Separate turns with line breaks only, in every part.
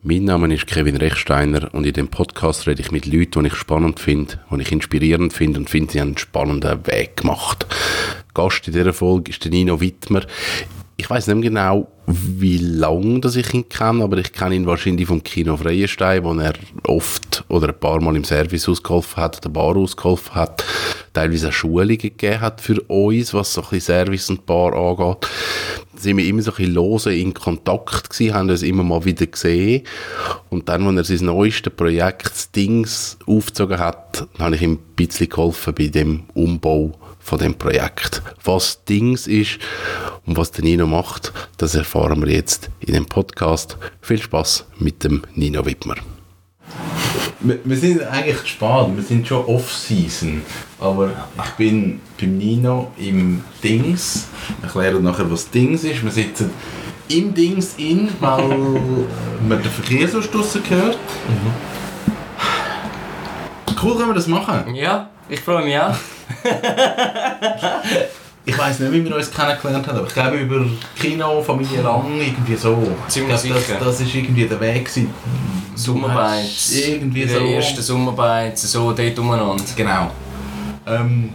Mein Name ist Kevin Rechsteiner und in dem Podcast rede ich mit Leuten, die ich spannend finde, die ich inspirierend finde und finde, sie haben einen spannenden Weg gemacht. Gast in dieser Folge ist der Nino Wittmer. Ich weiß nicht genau, wie lange ich ihn kenne, aber ich kenne ihn wahrscheinlich vom Kino Freienstein, wo er oft oder ein paar Mal im Service ausgeholfen hat, der Bar ausgeholfen hat, teilweise auch Schulungen gegeben hat für uns, was so ein bisschen Service und Bar angeht sind wir immer so ein bisschen lose in Kontakt gewesen, haben uns immer mal wieder gesehen. Und dann, als er sein neuestes Projekt, Dings, aufgezogen hat, habe ich ihm ein bisschen geholfen bei dem Umbau von dem Projekt. Was Dings ist und was der Nino macht, das erfahren wir jetzt in dem Podcast. Viel Spaß mit dem Nino Wittmer.
Wir, wir sind eigentlich spät, wir sind schon Off-Season. Aber ich bin beim Nino im Dings. Ich erkläre nachher, was Dings ist. Wir sitzen im Dings in, weil man den Verkehrsausstoß hört. Mhm. Cool, können wir das machen?
Ja, ich freue mich auch.
ich weiß nicht, wie wir uns kennengelernt haben, aber ich glaube über Kino, Familie Lang, irgendwie so.
Ziemlich das,
das, das ist irgendwie der Weg gewesen.
Sommerbeiz.
Irgendwie
so. Der erste Sommerbeiz, so dort umeinander.
Genau. Ähm,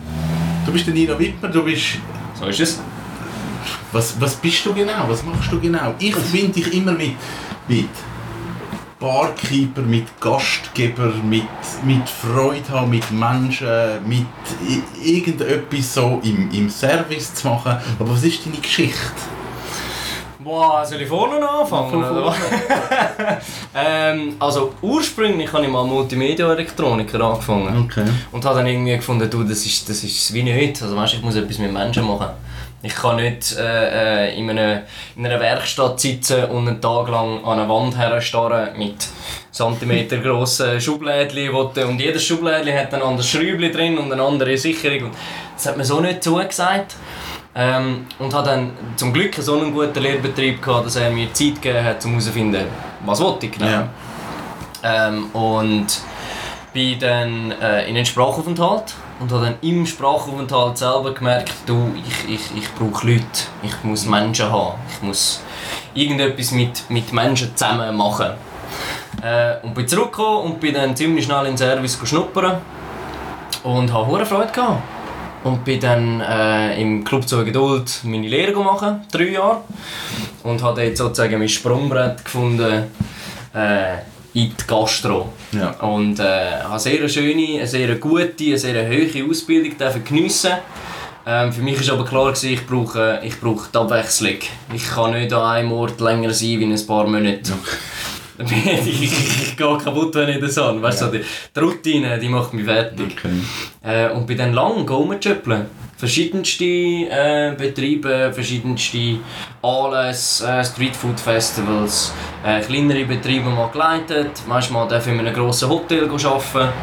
du bist der Nino Wittmer, du bist...
So ist es.
Was, was bist du genau? Was machst du genau? Ich verbinde dich immer mit, mit Barkeeper, mit Gastgeber, mit, mit Freude haben, mit Menschen, mit irgendetwas so im, im Service zu machen. Aber was ist deine Geschichte?
Boah, soll ich vorne anfangen? Oder? ähm, also ursprünglich habe ich mal Multimedia-Elektroniker angefangen.
Okay.
Und habe dann irgendwie gefunden, du, das ist, das ist wie nicht. Also weißt, ich muss etwas mit Menschen machen. Ich kann nicht äh, äh in, einer, in einer Werkstatt sitzen und einen Tag lang an eine Wand herstarren mit Zentimeter grossen Schublädchen und jedes Schublädchen hat ein anderes Schräubchen drin und eine andere Sicherung. Das hat mir so nicht zugesagt. Ähm, und habe dann zum Glück so einen guten Lehrbetrieb gehabt, dass er mir Zeit gegeben hat, um herauszufinden, was wollte ich genau. Ja. Ähm, und bin dann äh, in einen Sprachaufenthalt und habe dann im Sprachaufenthalt selber gemerkt, du, ich, ich, ich brauche Leute, ich muss Menschen haben, ich muss irgendetwas mit, mit Menschen zusammen machen. Äh, und bin zurückgekommen und bin dann ziemlich schnell in den Service schnuppern und habe hohe Freude gehabt. Und bin dann äh, im Club zur Geduld meine Lehre gemacht, drei Jahre. Und habe dort sozusagen mein Sprungbrett gefunden äh, in die Gastro.
Ja.
Und äh, habe eine sehr schöne, eine sehr gute, eine sehr hohe Ausbildung geniessen ähm, Für mich war aber klar, gewesen, ich brauche, ich brauche die Abwechslung. Ich kann nicht an einem Ort länger sein wie ein paar Monate. ich, ich, gehe kaputt, wenn ich das habe. Weißt ja. so, die, die Routine die macht mich fertig.
Okay.
Äh, und bin dann lang rumgeschöppeln. Verschiedenste äh, Betriebe, verschiedenste Anlässe, äh, Streetfood Festivals, äh, kleinere Betriebe mal geleitet. Manchmal darf ich in einem grossen Hotel arbeiten.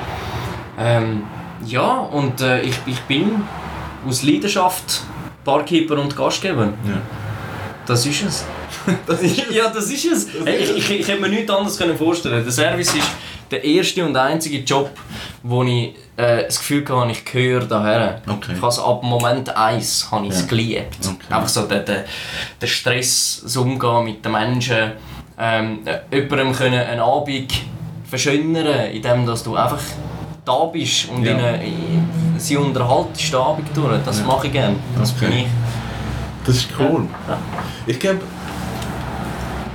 Ähm, ja, und äh, ich, ich bin aus Leidenschaft Barkeeper und Gastgeber.
Ja.
Das ist es. das ist es. Ja, das ist es. Hey, ich, ich, ich hätte mir nichts anderes vorstellen Der Service ist der erste und einzige Job, wo ich äh, das Gefühl hatte, ich gehöre daher.
Okay.
Ich also ab Moment 1 habe ich es ja. geliebt.
Okay.
Einfach so der, der, der Stress, das Umgehen mit den Menschen, ähm, jemandem können einen Abend verschönern, indem dass du einfach da bist und ja. ihnen, sie unterhaltest den Abend durch. Das ja. mache ich gerne. Das okay. bin ich.
Das ist cool. Ja. Ich glaube,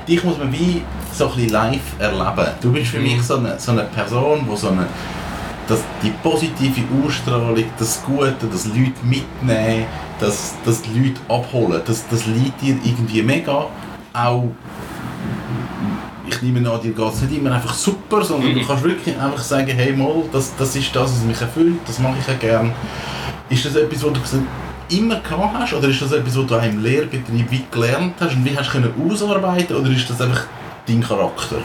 dich muss man wie so ein live erleben. Du bist für mich so eine, so eine Person, die so eine, das, die positive Ausstrahlung, das Gute, das Leute mitnehmen, das, das Leute abholen, das, das liegt dir irgendwie mega. Auch, ich nehme an, dir geht es nicht immer einfach super, sondern mhm. du kannst wirklich einfach sagen, hey mal, das, das ist das, was mich erfüllt, das mache ich ja gerne. Ist das etwas, wo du immer gehabt hast? Oder ist das etwas, was du im Lehrbetrieb wie gelernt hast und wie hast du können ausarbeiten Oder ist das einfach dein Charakter?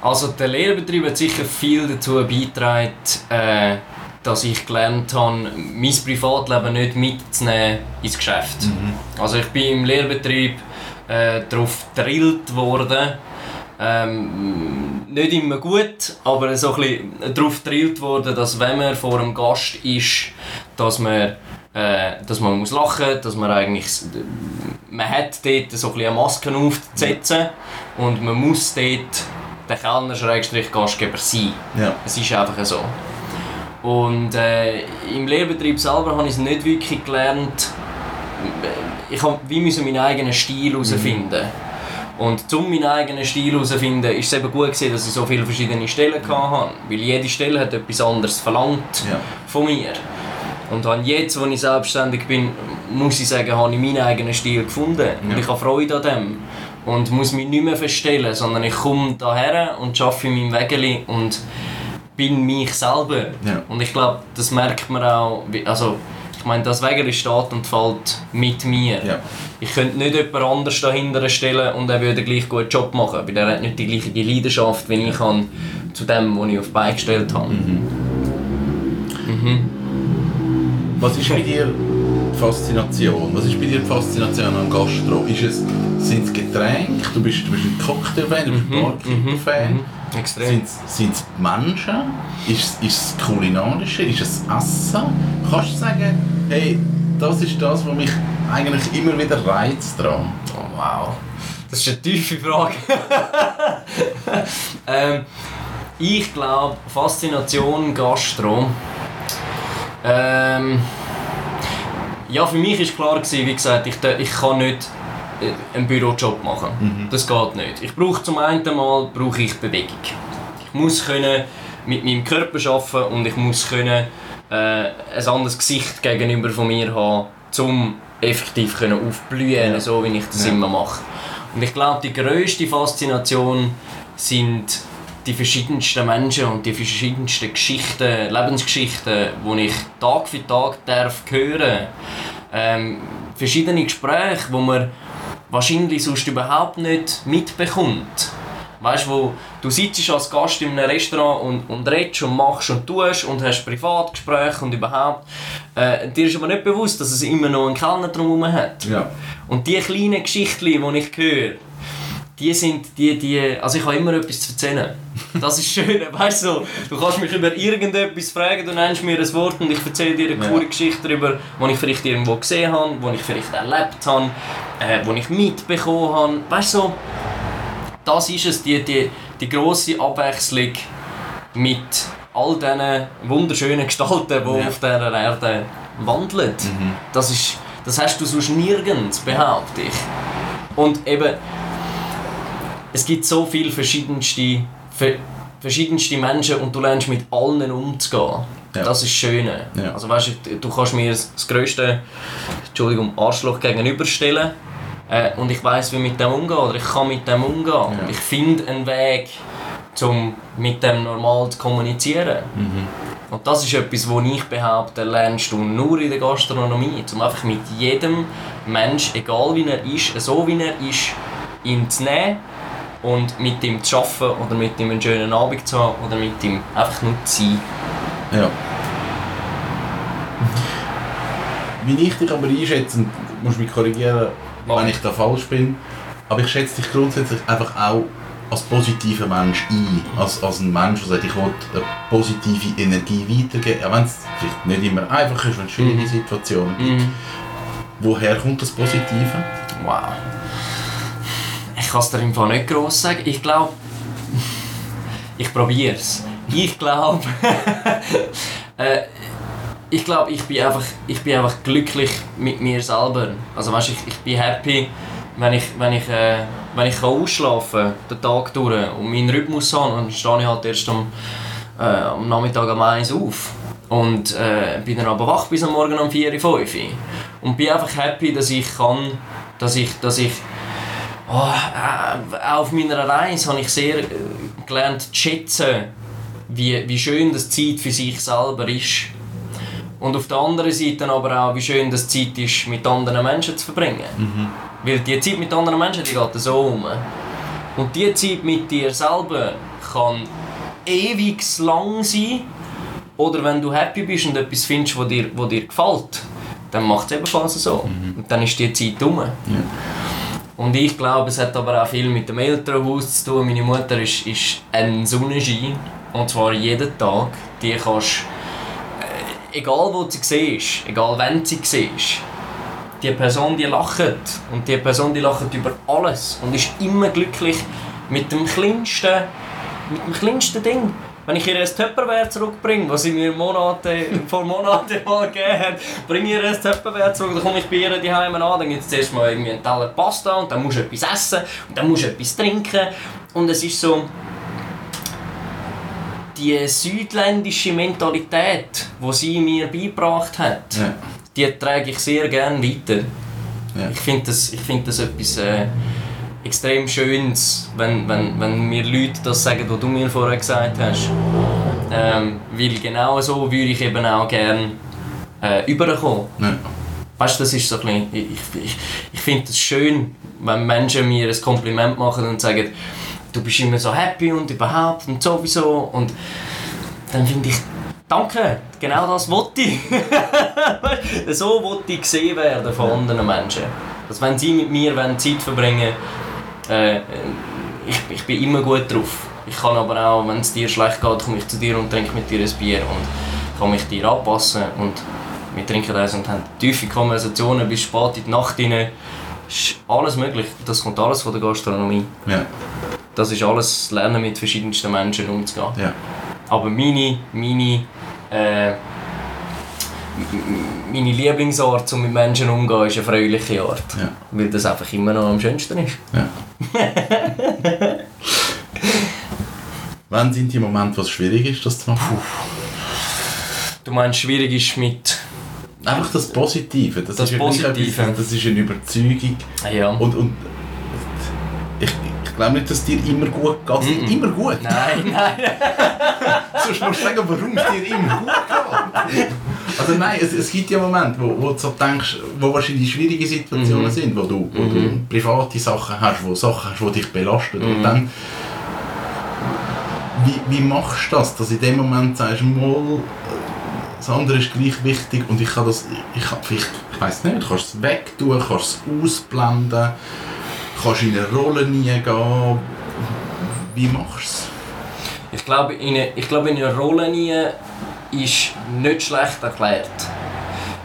Also der Lehrbetrieb hat sicher viel dazu beigetragen, äh, dass ich gelernt habe, mein Privatleben nicht mitzunehmen ins Geschäft. Mhm. Also ich bin im Lehrbetrieb äh, darauf gedrillt worden, ähm, nicht immer gut, aber so ein bisschen darauf gedrillt worden, dass wenn man vor einem Gast ist, dass man äh, dass man muss lachen muss, dass man eigentlich man hat dort so ein eine Maske aufzusetzen und man muss dort der Kellner-Gastgeber sein.
Ja.
Es ist einfach so. Und äh, im Lehrbetrieb selber habe ich es nicht wirklich gelernt. Ich habe wie müssen meinen eigenen Stil herausfinden. Und um meinen eigenen Stil herauszufinden, ist es eben gut gewesen, dass ich so viele verschiedene Stellen hatte. Weil jede Stelle hat etwas anderes verlangt
Ja.
von mir. Und dann jetzt, wo ich selbstständig bin, muss ich sagen, habe ich meinen eigenen Stil gefunden. Und
Ja.
ich habe Freude an dem. Und muss mich nicht mehr verstellen, sondern ich komme daher und arbeite in meinem Wägeli und bin mich selber.
Ja.
Und ich glaube, das merkt man auch. Also, ich meine, das Wägeli steht und fällt mit mir.
Ja.
Ich könnte nicht jemand anders dahinter stellen und er würde gleich guten Job machen, weil er hat nicht die gleiche Leidenschaft, wie ich habe, zu dem, was ich auf die Beine gestellt habe.
Was ist bei dir die Faszination? Was ist bei dir die Faszination am Gastro? Ist es, sind es Getränke? Du bist, du bist ein Cocktail-Fan, du bist ein Barkeeper-Fan.
Extrem.
Sind es- Sind es Menschen? Ist es- ist es Kulinarische? Ist es Essen? Kannst du sagen, hey, das ist das, was mich eigentlich immer wieder reizt dran?
Oh, wow. Das ist eine tiefe Frage. ähm, ich glaube, Faszination Gastro. Ähm, ja, für mich war klar, gewesen, wie gesagt, ich, ich kann nicht äh, einen Bürojob machen. Das geht nicht. Ich brauche zum einen Mal brauche ich Bewegung. Ich muss können mit meinem Körper arbeiten und ich muss können, äh, ein anderes Gesicht gegenüber von mir haben, um effektiv können aufblühen,
Ja.
so wie ich das
Ja.
immer mache. Und ich glaube, die grösste Faszination sind die verschiedensten Menschen und die verschiedensten Geschichten, Lebensgeschichten, die ich Tag für Tag darf hören ähm, verschiedene Gespräche, wo man wahrscheinlich sonst überhaupt nicht mitbekommt. Weißt du, wo du sitzt als Gast in einem Restaurant und, und redest und machst und tust und hast Privatgespräche und überhaupt. Äh, dir ist aber nicht bewusst, dass es immer noch einen Kellner drumherum hat.
Ja.
Und die kleinen Geschichten, die ich höre, die sind die, die... Also ich habe immer etwas zu erzählen. Das ist schön, weißt du, so, du kannst mich über irgendetwas fragen, du nennst mir ein Wort und ich erzähle dir eine
Ja.
coole Geschichte darüber, die ich vielleicht irgendwo gesehen habe, die ich vielleicht erlebt habe, äh, die ich mitbekommen habe. Weißt du, so, das ist es, die, die, die grosse Abwechslung mit all diesen wunderschönen Gestalten, die
Ja.
auf dieser Erde wandeln. Das, ist, das hast du sonst nirgends, behaupte ich. Und eben, es gibt so viele verschiedenste, ver, verschiedenste Menschen und du lernst mit allen umzugehen.
Ja.
Das ist das Schöne.
Ja.
Also weißt du, du kannst mir das, grösste Entschuldigung, Arschloch gegenüberstellen äh, und ich weiß wie mit dem umgehen oder ich kann mit dem umgehen. Und ich finde einen Weg, um mit dem normal zu kommunizieren. Und das ist etwas, wo ich behaupte, lernst du nur in der Gastronomie. Um einfach mit jedem Mensch, egal wie er ist, so wie er ist, ihn zu nehmen und mit ihm zu arbeiten oder mit ihm einen schönen Abend zu haben oder mit ihm einfach nur zu sein.
Ja. Wie ich dich aber einschätze, und du musst mich korrigieren,
Mach.
wenn ich da falsch bin, aber ich schätze dich grundsätzlich einfach auch als positiver Mensch ein. Als, als ein Mensch, der sagt, ich will eine positive Energie weitergeben. Auch wenn es vielleicht nicht immer einfach ist, wenn es schwierige Situationen gibt. Woher kommt das Positive?
Wow. Ich kann es dir im Fall nicht gross sagen. Ich glaube, ich probiere es. Ich glaube, äh, ich glaube, ich bin einfach, ich bin einfach glücklich mit mir selber. Also weißt, ich, ich bin happy, wenn ich, wenn ich, äh, wenn ich kann ausschlafen den Tag durch und meinen Rhythmus habe. Dann stehe ich halt erst am, äh, am Nachmittag um 1 auf. Und äh, bin dann aber wach bis am Morgen um 4, 5 Uhr. Und bin einfach happy, dass ich kann, dass ich, dass ich Oh, äh, auf meiner Reise habe ich sehr äh, gelernt zu schätzen, wie, wie schön das Zeit für sich selber ist. Und auf der anderen Seite aber auch, wie schön das Zeit ist, mit anderen Menschen zu verbringen. Weil die Zeit mit anderen Menschen, die geht so um. Und die Zeit mit dir selber kann ewig lang sein. Oder wenn du happy bist und etwas findest, was dir, was dir gefällt, dann macht es ebenfalls so. Und dann ist die Zeit um. Und ich glaube, es hat aber auch viel mit dem Elternhaus zu tun. Meine Mutter ist, ist ein Sonnenschein. Und zwar jeden Tag. Die kannst, äh, egal wo sie siehst, egal wenn du sie siehst, die Person, die lacht. Und die Person, die lacht über alles. Und ist immer glücklich mit dem kleinsten, mit dem kleinsten Ding. Wenn ich ihr ein Tupperware zurückbringe, was sie mir Monate, vor Monaten mal gegeben hat, bringe ich ihr ein Tupperware zurück, dann komme ich bei ihr die Heime an, dann gibt es zuerst mal irgendwie einen Teller Pasta und dann musst du etwas essen und dann musst du etwas trinken. Und es ist so, die südländische Mentalität, die sie mir beigebracht hat,
Ja.
die trage ich sehr gerne weiter.
Ja.
Ich finde das, ich find das etwas äh, extrem Schönes, wenn, wenn, wenn mir Leute das sagen, was du mir vorher gesagt hast. Ähm, weil genau so würde ich eben auch gerne äh, überkommen.
Ja.
Weißt du, das ist so ein bisschen, ich, ich, ich finde es schön, wenn Menschen mir ein Kompliment machen und sagen, du bist immer so happy und überhaupt und sowieso und dann finde ich, danke, genau das wollte ich. So wollte ich gesehen werden von anderen Menschen. Dass wenn sie mit mir wollen Zeit verbringen äh, ich, ich bin immer gut drauf. Ich kann aber auch, wenn es dir schlecht geht, komme ich zu dir und trinke mit dir ein Bier und kann mich dir anpassen und wir trinken das und haben tiefe Konversationen bis spät in die Nacht rein. Ist alles möglich. Das kommt alles von der Gastronomie.
Ja.
Das ist alles Lernen mit verschiedensten Menschen umzugehen.
Ja.
Aber meine, meine, äh, meine Lieblingsart, um mit Menschen umzugehen, ist eine fröhliche Art.
Ja.
Weil das einfach immer noch am schönsten ist.
Ja. Wann sind die Momente, wo es schwierig ist, das zu machen?
Du meinst, schwierig ist mit...
Einfach das Positive. Das,
Das
ist
Positive.
Etwas, das ist eine Überzeugung.
Ja.
Und, und ich, ich glaube nicht, dass dir immer gut geht. Es geht immer gut.
Nein, nein.
Sonst musst du sagen, warum es dir immer gut geht. Also nein, es, es gibt ja Momente, wo, wo du so denkst, wo wahrscheinlich schwierige Situationen sind, wo du, wo du private Sachen hast, wo Sachen hast, die dich belasten. Und dann, wie, wie machst du das, dass in dem Moment sagst, mal, das andere ist gleich wichtig und ich kann das, ich kann vielleicht, ich weiß nicht, du kannst es wegtun, kannst es ausblenden, kannst in eine Rolle nie gehen. Wie machst du es?
Ich glaube, in eine, ich glaube, in eine Rolle nie ist nicht schlecht erklärt.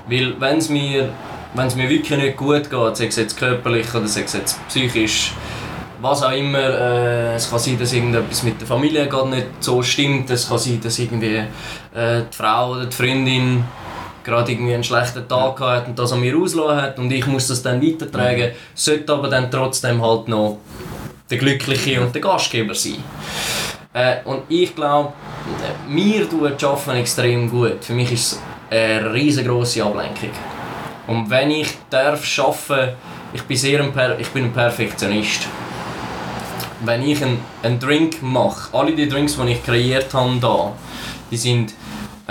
Weil wenn es mir, wenn es mir wirklich nicht gut geht, sei es jetzt körperlich oder sei es jetzt psychisch, was auch immer, äh, es kann sein, dass irgendetwas mit der Familie gerade nicht so stimmt, es kann sein, dass irgendwie äh, die Frau oder die Freundin gerade irgendwie einen schlechten Tag hat und das an mir ausgelassen hat und ich muss das dann weitertragen, sollte aber dann trotzdem halt noch der Glückliche und der Gastgeber sein. Äh, und ich glaube, mir tut Arbeiten extrem gut. Für mich ist es eine riesengroße Ablenkung. Und wenn ich darf arbeiten, ich bin sehr ein, per ich bin ein Perfektionist. Wenn ich einen, einen Drink mache, alle die Drinks, die ich kreiert habe, da, die sind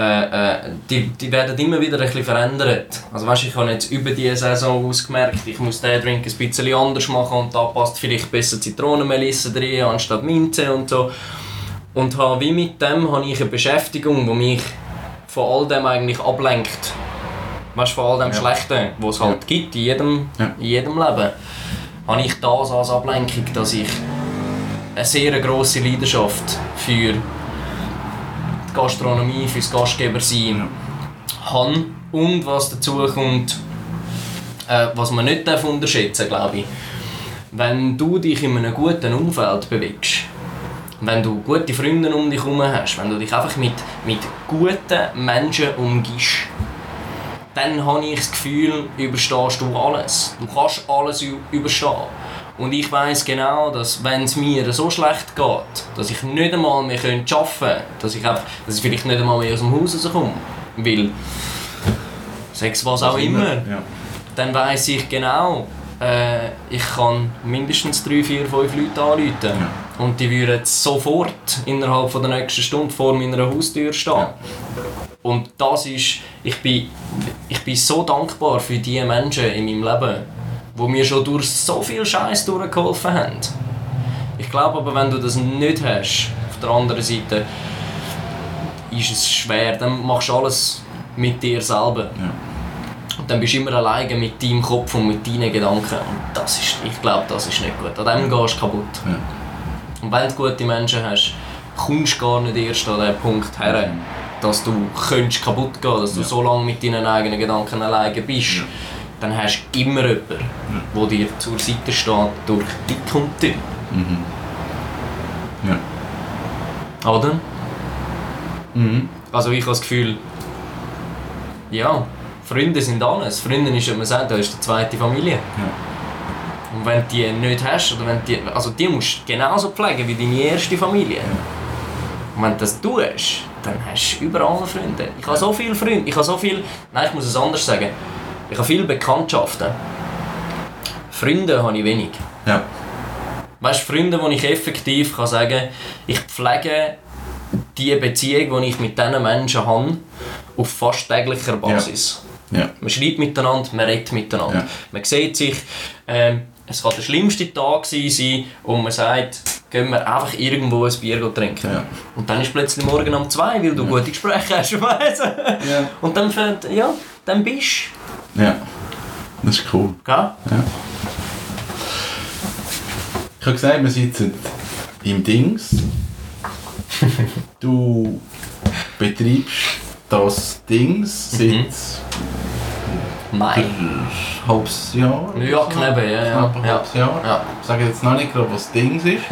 äh, äh, die, die werden immer wieder ein bisschen verändert. Also weißt, ich habe jetzt über die Saison ausgemerkt, ich muss den Drink ein bisschen anders machen und da passt vielleicht besser Zitronenmelisse drin anstatt Minze und so. Und habe, wie mit dem habe ich eine Beschäftigung, die mich von all dem eigentlich ablenkt. Weißt, von all dem
Ja.
Schlechten, was es halt gibt in jedem,
Ja.
in jedem Leben, habe ich das als Ablenkung, dass ich eine sehr grosse Leidenschaft für die Gastronomie, für das Gastgebersein habe. Und was dazu kommt, äh, was man nicht darf unterschätzen glaube ich, wenn du dich in einem guten Umfeld bewegst, wenn du gute Freunde um dich herum hast, wenn du dich einfach mit, mit guten Menschen umgibst, dann habe ich das Gefühl, überstehst du alles. Du kannst alles überstehen. Und ich weiß genau, dass wenn es mir so schlecht geht, dass ich nicht einmal mehr arbeiten könnte, dass ich, einfach, dass ich vielleicht nicht einmal mehr aus dem Haus rauskomme, weil, sechs was auch immer,
Ja.
dann weiß ich genau, äh, ich kann mindestens drei, vier, fünf Leute anrufen. Und die würden sofort innerhalb von der nächsten Stunde vor meiner Haustür stehen.
Ja.
Und das ist, ich bin, ich bin so dankbar für die Menschen in meinem Leben, die mir schon durch so viel Scheiß durchgeholfen haben. Ich glaube aber, wenn du das nicht hast, auf der anderen Seite, ist es schwer. Dann machst du alles mit dir selber.
Ja.
Und dann bist du immer alleine mit deinem Kopf und mit deinen Gedanken. Und das ist, ich glaube, das ist nicht gut. An dem gehst du kaputt.
Ja.
Und wenn du gute Menschen hast, kommst du gar nicht erst an den Punkt her, dass du könntest kaputt gehen dass du
Ja.
so lange mit deinen eigenen Gedanken alleine bist.
Ja.
dann hast du immer jemanden, der dir zur Seite steht durch dick und dünn.
Mhm. Ja.
Oder?
Mhm.
Also ich habe das Gefühl, ja, Freunde sind alles. Freunde ist, wie man sagt, das ist die zweite Familie.
Ja.
Und wenn du die nicht hast, oder wenn die, also die musst du genauso pflegen wie deine erste Familie. Und wenn du das tust, dann hast du überall Freunde. Ich habe so viele Freunde, ich habe so viel, nein, ich muss es anders sagen. Ich habe viele Bekanntschaften. Freunde habe ich wenig.
Ja.
Weißt du, Freunde, die ich effektiv kann sagen ich pflege die Beziehung, die ich mit diesen Menschen habe, auf fast täglicher Basis.
Ja.
Man schreibt miteinander, man redet miteinander.
Ja.
Man sieht sich, ähm, es kann der schlimmste Tag sein und man sagt, gehen wir einfach irgendwo ein Bier trinken.
Ja.
Und dann ist plötzlich morgen um zwei, weil du gute Gespräche hast, weißt du?
Ja.
Und dann, fängt- ja, dann bist
Ja. Das ist cool.
du. gell?
Ich habe gesagt, wir sitzen im Dings. Du betreibst das Dings seit
Mai.
Ein halbes Jahr.
Ja, knapp, ja, ja.
Knapp ein
Ja.
halbes Jahr.
Ja.
Ich sage jetzt noch nicht gerade, was Dings ist.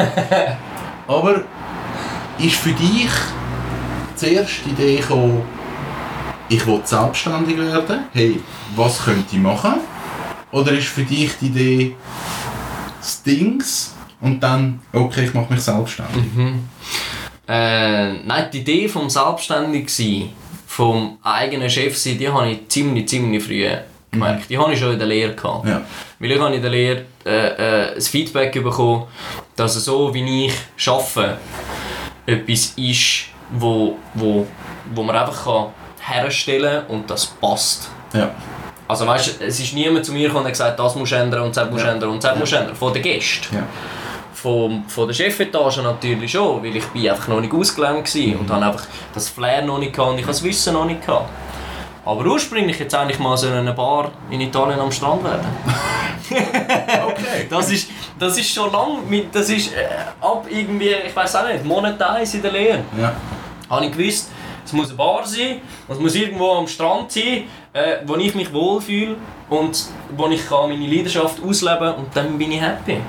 Aber ist für dich die Idee gekommen, ich will selbstständig werden? Hey, was könnte ich machen? Oder ist für dich die Idee das Dings und dann, okay, ich mache mich selbstständig?
Äh, nein, die Idee vom Selbstständigsein, vom eigenen Chef sein, die habe ich ziemlich, ziemlich früh gemerkt. Die habe ich schon in der Lehre gehabt.
Ja.
Weil ich habe in der Lehre äh, äh, das Feedback bekommen, dass so wie ich arbeite, etwas ist, wo, wo, wo man einfach kann herstellen kann und das passt.
Ja.
Also weißt, es ist niemand zu mir gekommen und gesagt, das musst du ändern und das musst du
Ja.
ändern und das musst du ändern. Von den Gästen.
Ja.
Von, von der Chefetage natürlich schon, weil ich bin einfach noch nicht ausgelernt war und habe einfach das Flair noch nicht gehabt und ich habe das Wissen noch nicht gehabt. Aber ursprünglich jetzt eigentlich mal so in einer Bar in Italien am Strand werden.
Okay.
Das ist, das ist schon lang, mit, das ist äh, ab irgendwie, ich weiß auch nicht, Monat in der Lehre.
Ja.
Habe ich gewusst, es muss eine Bar sein, es muss irgendwo am Strand sein, äh, wo ich mich wohlfühle und wo ich kann meine Leidenschaft ausleben kann und dann bin ich happy.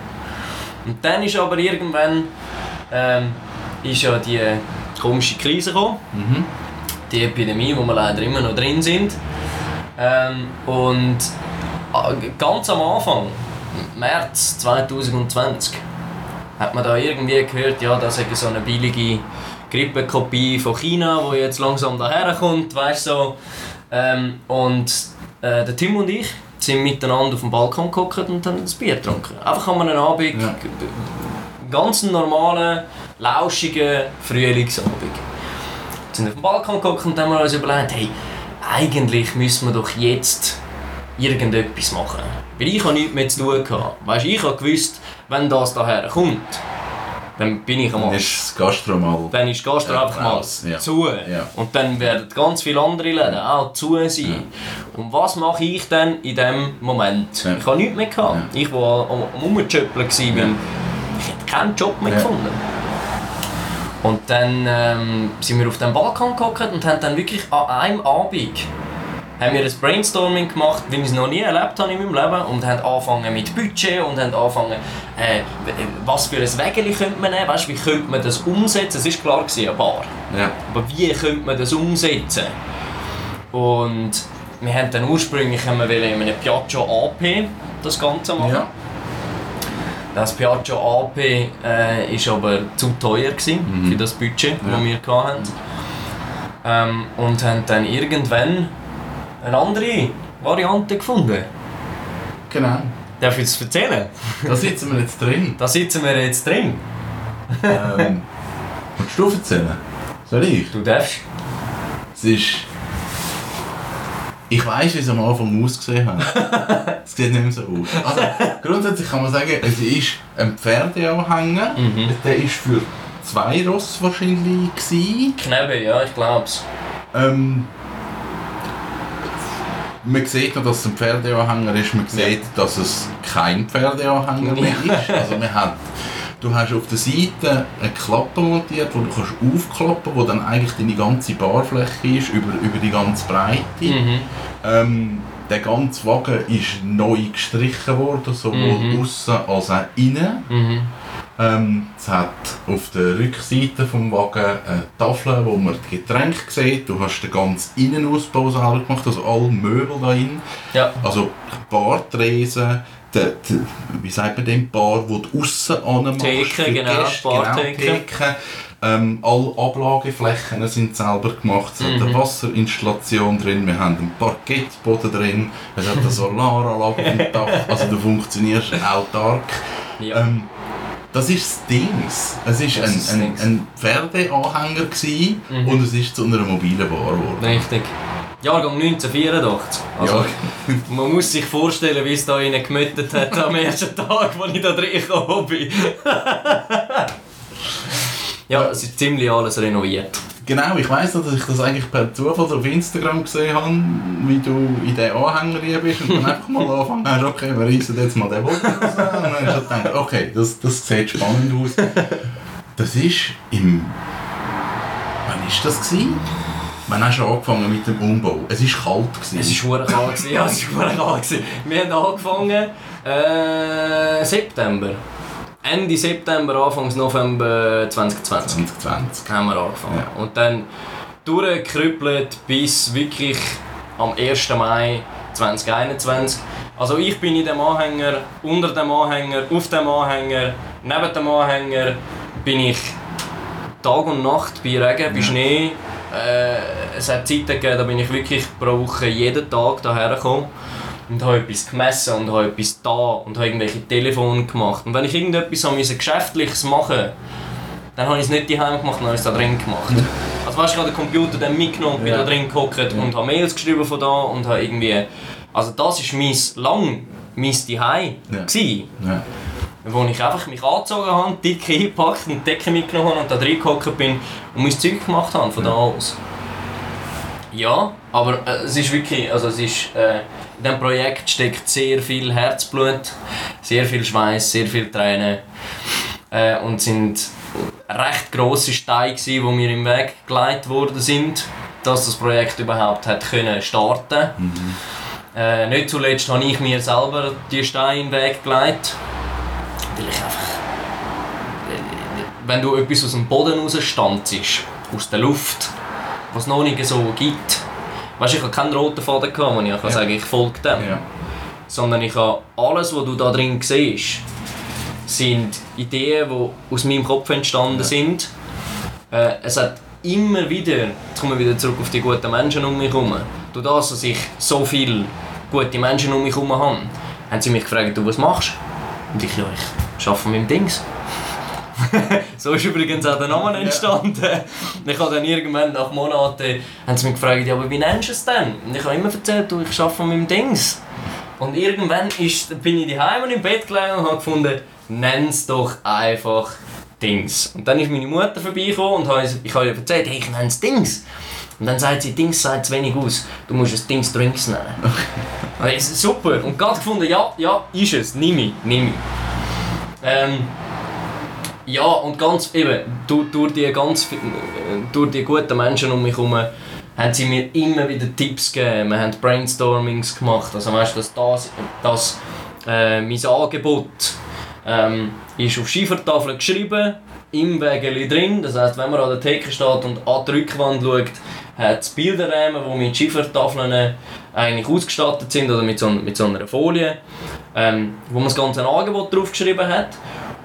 Und dann ist aber irgendwann ähm, ist ja die komische Krise gekommen,
Mhm.
Die Epidemie, wo wir leider immer noch drin sind. Ähm, und äh, ganz am Anfang, März 2020, hat man da irgendwie gehört, ja, das ist so eine billige Grippekopie von China, die jetzt langsam daherkommt, weißt du. So. Ähm, und äh, der Tim und ich sind miteinander auf dem Balkon geguckt und haben ein Bier getrunken. Einfach an einem Abend,
Ja.
ganz normalen, lauschigen Frühlingsabend. Wir sind auf dem Balkon geguckt und haben wir uns überlegt, hey, eigentlich müssen wir doch jetzt irgendetwas machen. Weil ich habe nichts mehr zu tun gehabt. Weißt, ich habe gewusst, wenn das daher kommt, dann bin ich am
Dann ist das Gastro mal.
Dann ist Gastro
Ja,
einfach mal
ja.
zu.
Ja.
Und dann werden ganz viele andere Läden auch zu sein. Und was mache ich dann in dem Moment? Ich habe nichts mehr gehabt. Ich war am, am weil ich hätte keinen Job mehr gefunden. Und dann ähm, sind wir auf dem Balkon gehockt und haben dann wirklich an einem Abend haben wir ein Brainstorming gemacht, wie ich es noch nie erlebt habe in meinem Leben und haben angefangen mit Budget und haben angefangen, äh, was für ein Wägeli könnte man nehmen, weißt, wie könnte man das umsetzen, es war klar, gewesen, eine Bar,
Ja.
aber wie könnte man das umsetzen? Und wir haben dann ursprünglich haben wir in einem Piaggio AP das Ganze machen.
Ja.
Das Piaggio AP äh, ist aber zu teuer gewesen für das Budget,
Ja.
das wir hatten. Ähm, und haben dann irgendwann eine andere Variante gefunden.
Genau.
Darf ich das erzählen?
Da sitzen wir jetzt drin.
Da sitzen wir jetzt drin.
ähm, willst du erzählen? Soll ich?
Du darfst.
Es ist. Ich weiß, wie es am Anfang ausgesehen hat. es sieht nicht mehr so aus. Also, grundsätzlich kann man sagen, es ist ein Pferdeanhänger.
Mhm.
Der ist für zwei Ross wahrscheinlich. Gewesen.
Knebel, ja, ich glaub's.
Ähm, man sieht noch, dass es ein Pferdeanhänger ist, man sieht, dass es kein Pferdeanhänger mehr ist. Also man hat, du hast auf der Seite eine Klappe montiert, die du kannst aufklappen wo dann eigentlich deine ganze Barfläche ist, über, über die ganze Breite.
Mhm.
Ähm, der ganze Wagen ist neu gestrichen worden, sowohl
Mhm.
außen als auch innen.
Mhm.
Ähm, es hat auf der Rückseite des Wagen eine Tafel, wo man die Getränke sieht. Du hast den ganzen Innenausbau selber gemacht, also alle Möbel da drin.
Ja.
Also Bartresen, der, der, wie sagt man den Bar, wo du aussen anmachst.
Theke, genau,
Gäste,
Bartheke.
Genau, Theke. Ähm, alle Ablageflächen sind selber gemacht. Es hat
Mhm.
eine Wasserinstallation drin, wir haben einen Parkettboden drin, es hat eine Solaranlage auf dem Dach, also du funktionierst autark.
Ja.
Ähm, das ist das Ding. Es war ein, ein, ein Pferdeanhänger
Mhm.
und es ist zu einer mobilen Bar geworden.
Richtig. Jahrgang 1984. Also,
Ja.
Man muss sich vorstellen, wie es da innen gemüttet hat am ersten Tag, als ich da reingekommen bin. ja, es ist ziemlich alles renoviert.
Genau, ich weiss noch, dass ich das eigentlich per Zufall auf Instagram gesehen habe, wie du in den Anhänger rein bist und dann einfach mal angefangen hast, okay, wir reissen jetzt mal den raus. Und dann habe ich gedacht, okay, das, das sieht spannend aus. Das ist im... Wann war das? Gewesen? Wann hast du angefangen mit dem Umbau? Es war kalt. Gewesen.
Es war kalt. gewesen. Ja, es war kalt. gewesen. Wir haben angefangen äh, September. Ende September, Anfang November 2020.
2020.
haben wir angefangen.
Ja.
Und dann durchgekrüppelt bis wirklich am 1. Mai 2021. Also ich bin in dem Anhänger, unter dem Anhänger, auf dem Anhänger, neben dem Anhänger bin ich Tag und Nacht bei Regen, bei
Ja.
Schnee. Äh, es hat Zeiten gegeben, da bin ich wirklich pro Woche jeden Tag hierher gekommen und habe etwas gemessen und habe etwas da und habe irgendwelche Telefone gemacht. Und wenn ich irgendetwas an Geschäftliches machen dann habe ich es nicht daheim gemacht, dann habe ich es da drin gemacht. Also weißt du, ich habe den Computer dann mitgenommen, bin
Ja.
da drin gehockt und habe Mails geschrieben von da und habe irgendwie... Also das war mein, lang mein Zuhause,
Ja.
gewesen,
Ja.
Wo ich einfach mich angezogen habe, die Decke eingepackt und die Decke mitgenommen habe und da drin gehockt bin und mein Zeug gemacht habe von da aus. Ja, aber äh, es ist wirklich, also es ist, äh, in diesem Projekt steckt sehr viel Herzblut, sehr viel Schweiß, sehr viel Tränen äh, und es sind recht grosse Steine, gewesen, die mir im Weg gelegt worden sind, dass das Projekt überhaupt hat können starten. Äh, nicht zuletzt habe ich mir selber die Steine im Weg gelegt, weil ich einfach wenn du etwas aus dem Boden rausstanzt, aus der Luft, was es noch nicht so gibt. Weißt du, ich hatte keinen roten Faden, gehabt, wo ich kann
Ja.
sagen ich folge dem.
Ja.
Sondern ich habe alles, was du da drin siehst, sind Ideen, die aus meinem Kopf entstanden
Ja.
sind. Äh, es hat immer wieder, jetzt kommen wir wieder zurück auf die guten Menschen um mich herum. Durch das, dass ich so viele gute Menschen um mich herum habe, haben sie mich gefragt, du was machst? Und ich, ja, ich arbeite an meinem Dings. so ist übrigens auch der Name entstanden. Ich habe dann irgendwann nach Monaten haben sie mich gefragt, ja, aber wie nennst du es denn? Und ich habe immer erzählt, du, ich arbeite an meinem Dings. Und irgendwann ist, bin ich daheim im Bett gelegen und habe gefunden, nenn es doch einfach Dings. Und dann ist meine Mutter vorbeigekommen und habe, ich habe ihr erzählt, hey, ich nenne es Dings. Und dann sagt sie, Dings sagt zu wenig aus, du musst es Dings Drinks nennen. Und so, super. Und gerade gefunden, ja, ja, ist es, nimm ich, nimm ich. Ähm, ja, und ganz eben, durch, durch, die ganz, äh, durch die guten Menschen um mich herum haben sie mir immer wieder Tipps gegeben. Wir haben Brainstormings gemacht. Also weißt du, dass das, äh, mein Angebot ähm, ist auf Schiefertafeln geschrieben, im Wägeli drin. Das heisst, wenn man an der Theke steht und an die Rückwand schaut, hat es Bilderrahmen, die mit Schiefertafeln äh, eigentlich ausgestattet sind oder mit so, mit so einer Folie, ähm, wo man das ganze Angebot drauf geschrieben hat.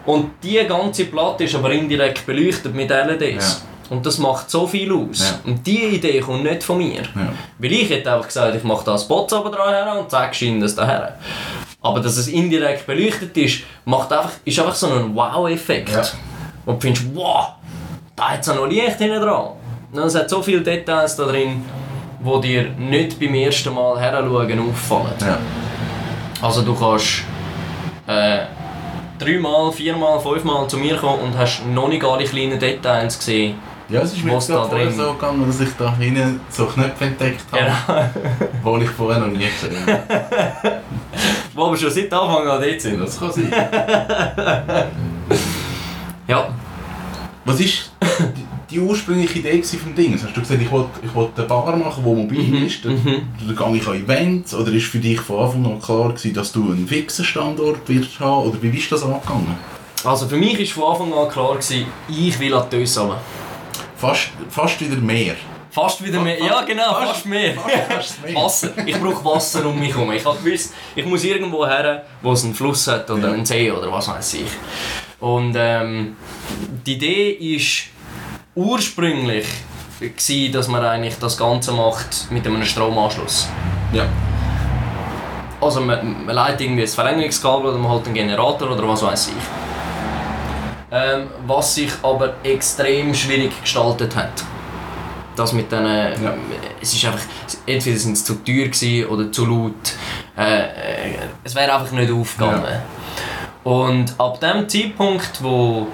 Und die ganze Platte ist aber indirekt beleuchtet mit LEDs. Und das macht so viel aus.
Ja.
Und diese Idee kommt nicht von mir.
Ja.
Weil ich hätte einfach gesagt, ich mache da Spots aber dran her und zeige ihnen das daher. Aber dass es indirekt beleuchtet ist, macht einfach, ist einfach so ein Wow-Effekt.
Ja.
Und du findest, wow, da hat es noch Licht hinten dran. Es hat so viele Details da drin, die dir nicht beim ersten Mal heranschauen auffallen.
Ja.
Also du kannst äh, dreimal, viermal, fünfmal zu mir kommen und hast noch nicht alle kleinen Details gesehen.
Ja, es ist mir
Was
gerade vorher so gegangen, dass ich da hinten so Knöpfe entdeckt habe,
Genau.
die ich vorher noch nie gesehen habe.
Die aber schon seit Anfang an dort sind.
Das kann sein.
Ja,
Was ist die ursprüngliche Idee vom Ding? Hast du gesagt, ich wollte ich wollt eine Bar machen, die mobil ist, dann, dann gehe ich an Events? Oder ist für dich von Anfang an klar gewesen, dass du einen fixen Standort wirst haben? Oder wie ist das angegangen?
Also für mich war von Anfang an klar, gewesen, ich will an die.
Fast, fast wieder mehr.
Fast wieder mehr. Ja, genau, fast,
Fast-
mehr.
fast- fast mehr.
Wasser. Ich brauche Wasser um mich herum. Ich habe gewusst, ich muss irgendwo her, wo es einen Fluss hat oder
Ja.
einen See oder was weiß ich. Und ähm, die Idee ist ursprünglich gewesen, dass man eigentlich das Ganze macht mit einem Stromanschluss.
Ja.
Also man, man leitet irgendwie ein Verlängerungskabel oder man hat einen Generator oder was weiß ich. Ähm, was sich aber extrem schwierig gestaltet hat. Das mit den...
Ja.
Es ist einfach... Entweder sind es zu teuer gewesen oder zu laut. Äh, äh, es wäre einfach nicht aufgegangen. Und ab dem Zeitpunkt, wo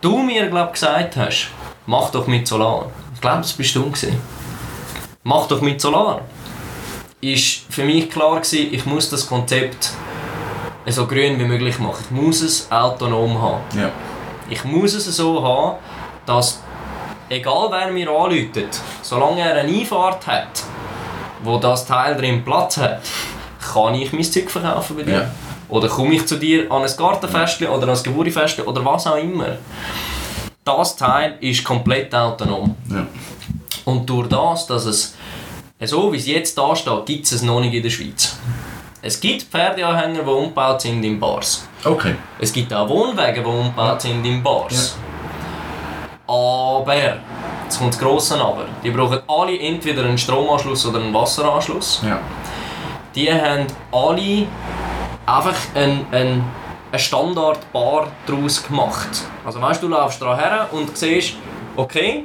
du mir glaub, gesagt hast, mach doch mit Solar. Ich glaube, das bist du gewesen. Mach doch mit Solar ist für mich klar gewesen, ich muss das Konzept so grün wie möglich machen. Ich muss es autonom haben.
Ja.
Ich muss es so haben, dass egal wer mir anläutet, solange er eine Einfahrt hat, wo das Teil drin Platz hat, kann ich mein Zeug verkaufen bei dir.
Ja.
Oder komme ich zu dir an ein Gartenfestchen oder an ein Geburtstagsfestchen oder was auch immer. Das Teil ist komplett autonom.
Ja.
Und durch das, dass es so wie es jetzt da steht, gibt es es noch nicht in der Schweiz. Es gibt Pferdeanhänger, die umgebaut sind in Bars.
Okay.
Es gibt auch Wohnwagen, die umgebaut sind in Bars. Aber, jetzt kommt das grosse Aber, die brauchen alle entweder einen Stromanschluss oder einen Wasseranschluss.
Ja.
Die haben alle einfach einen, einen, eine Standardbar daraus gemacht. Also weißt du, du laufst da her und siehst, okay,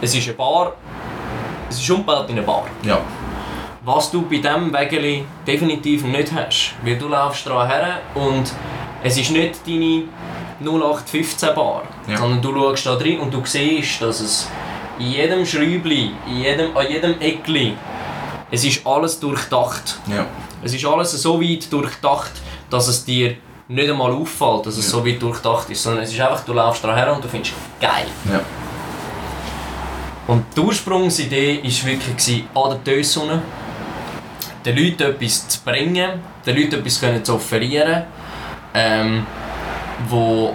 es ist eine Bar, es ist umgebaut in eine Bar.
Ja.
Was du bei diesem Wägeli definitiv nicht hast. Weil du laufst daran her und es ist nicht deine 0815 Bar,
Ja.
sondern du schaust da drin und du siehst, dass es in jedem Schräubli, in jedem, an jedem Eckli, es ist alles durchdacht.
Ja.
Es ist alles so weit durchdacht, dass es dir nicht einmal auffällt, dass es
Ja.
so weit durchdacht ist, sondern es ist einfach, du laufst daran her und du findest geil.
Ja.
Und die Ursprungsidee war wirklich an der Tössunne den Leuten etwas zu bringen, den Leuten etwas können zu offerieren, ähm, wo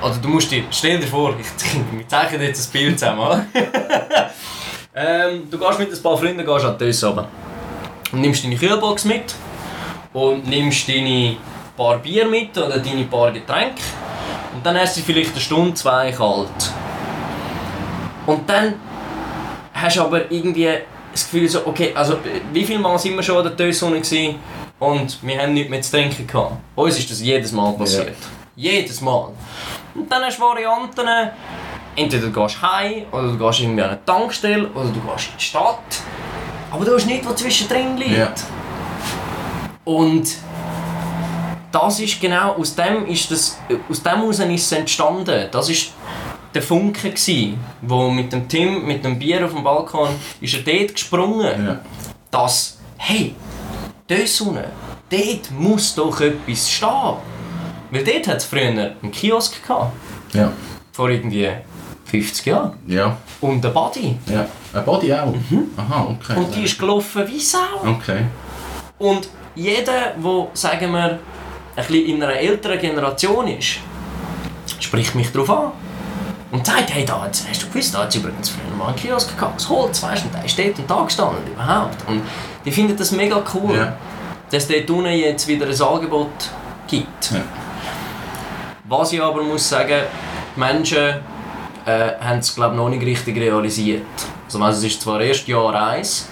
also du musst dir, stell dir vor, ich, wir zeichnen jetzt ein Bild zusammen, ähm, du gehst mit ein paar Freunden gehst an die Tösse runter und nimmst deine Kühlbox mit und nimmst deine paar Bier mit oder deine paar Getränke und dann hast du sie vielleicht eine Stunde, zwei kalt. Und dann hast du aber irgendwie das Gefühl so, okay, also wie viel Mal sind wir schon an der Tösonne gewesen und wir haben nichts mehr zu trinken gehabt. Uns ist das jedes Mal passiert. Jedes Mal. Und dann hast du Varianten, entweder du gehst heim oder du gehst irgendwie an eine Tankstelle oder du gehst in die Stadt. Aber du hast nichts, was zwischendrin liegt.
Ja.
Und das ist genau, aus dem ist das, aus dem heraus ist es entstanden. Das ist der Funke gsi, wo mit dem Tim, mit dem Bier auf dem Balkon, ist er dort gesprungen.
Ja.
Dass, hey, dort Sonne, dort muss doch etwas stehen. Weil dort hat es früher einen Kiosk gehabt,
Ja.
vor irgendwie 50 Jahren.
Ja.
Und eine Body.
Ja. Ein Body auch? Aha, okay.
Und die ist gelaufen wie Sau.
Okay.
Und jeder, der, sagen wir, ein bisschen in einer älteren Generation ist, spricht mich darauf an. Und sagt, hey, da hast du gewusst, da hat es übrigens früher mal einen Kiosk gehabt, das Holz, weißt du, und der dort und da gestanden, überhaupt. Und die finden das mega cool,
Ja.
dass es dort unten jetzt wieder ein Angebot gibt.
Ja.
Was ich aber muss sagen, die Menschen äh, haben es glaube noch nicht richtig realisiert. Also, weißt, es ist zwar erst Jahr 1,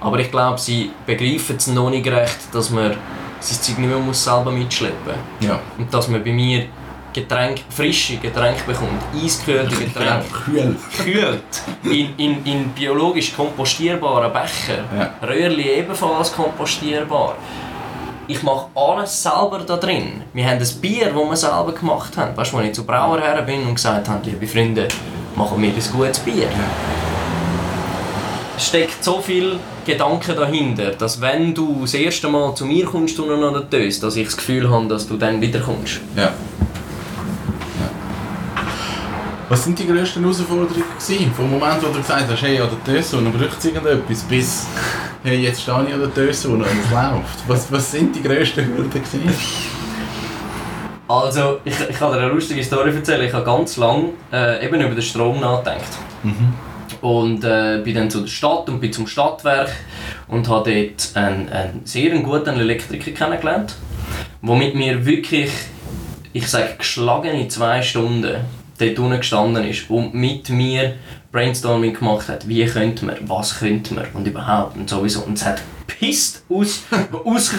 aber ich glaube, sie begreifen es noch nicht recht, dass man sein Zeug nicht mehr muss selber mitschleppen
Ja.
Und dass man bei mir Getränk, frische Getränke bekommt, eiskühlte Getränke,
Kühl.
gekühlt, in, in, in biologisch kompostierbaren Becher,
Ja.
Röhrli ebenfalls kompostierbar. Ich mache alles selber da drin. Wir haben ein Bier, das wir selber gemacht haben. Weißt du, als ich zu Brauer her bin und gesagt habe, liebe Freunde, machen wir ein gutes Bier. Es steckt so viel Gedanken dahinter, dass wenn du das erste Mal zu mir kommst und an der Tös, dass ich das Gefühl habe, dass du dann wieder kommst.
Ja. ja. Was sind die grössten Herausforderungen gewesen? Vom Moment, wo du gesagt hast, hey, an der Tösson braucht es irgendetwas, bis, hey, jetzt stehe ich an der Tösson und es läuft. Was, was sind die grössten Hürden gewesen?
Also, ich, ich kann dir eine lustige Story erzählen. Ich habe ganz lange äh, eben über den Strom nachgedacht. Und äh, bin dann zu der Stadt und bin zum Stadtwerk und habe dort einen, einen sehr guten Elektriker kennengelernt, der mit mir wirklich, ich sage, geschlagene zwei Stunden dort unten gestanden ist und mit mir Brainstorming gemacht hat. Wie könnte man, was könnte man und überhaupt und sowieso. Und es hat pisst aus, aus.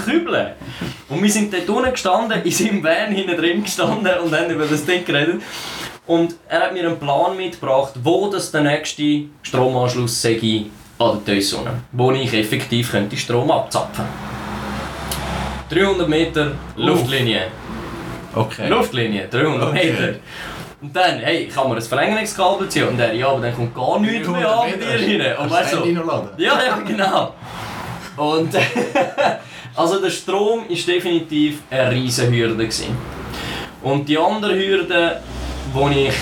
Und wir sind dort unten gestanden, in seinem Van hinten drin gestanden und haben über das Ding geredet. Und er hat mir einen Plan mitgebracht, wo das der nächste Stromanschluss sei an der Teussonne, wo ich effektiv könnte Strom abzapfen 300 Meter Luftlinie.
Okay.
Luftlinie, 300
Okay.
Meter. Und dann, hey, kann man ein Verlängerungskabel ziehen? Und er, ja, aber dann kommt gar nichts mehr an bei dir rein. Und weißt
du
ja, ja, genau. Und also der Strom war definitiv eine riesige Hürde. Gewesen. Und die andere Hürde, wo ich,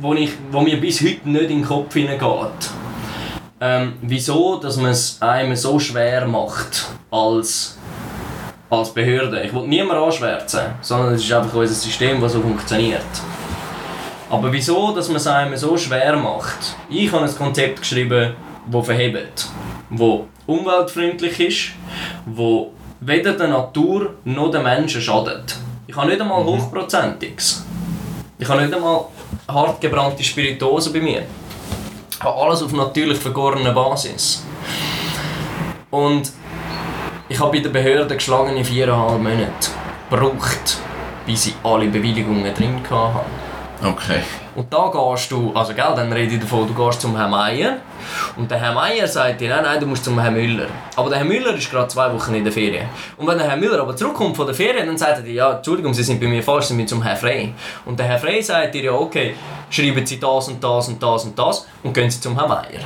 wo ich, wo mir bis heute nicht in den Kopf hineingeht, ähm, wieso, dass man es einem so schwer macht als, als Behörde. Ich will niemanden anschwärzen, sondern es ist einfach unser System, das so funktioniert. Aber wieso, dass man es einem so schwer macht? Ich habe ein Konzept geschrieben, das verhebt, das umweltfreundlich ist, das weder der Natur noch den Menschen schadet. Ich habe nicht einmal hochprozentiges. Ich habe nicht einmal hart gebrannte Spirituose bei mir. Ich habe alles auf natürlich vergorener Basis. Und ich habe bei der Behörde geschlagene viereinhalb Monate gebraucht, bis ich alle Bewilligungen drin hatte.
Okay.
Und da gehst du, also gell, dann rede ich davon, du gehst zum Herrn Meier und der Herr Meier sagt dir, nein, nein, du musst zum Herrn Müller. Aber der Herr Müller ist gerade zwei Wochen in der Ferien. Und wenn der Herr Müller aber zurückkommt von der Ferien, dann sagt er dir, ja, Entschuldigung, Sie sind bei mir falsch, Sie müssen zum Herrn Frey. Und der Herr Frey sagt dir, ja, okay, schreiben Sie das und das und das und das und gehen Sie zum Herrn Meier.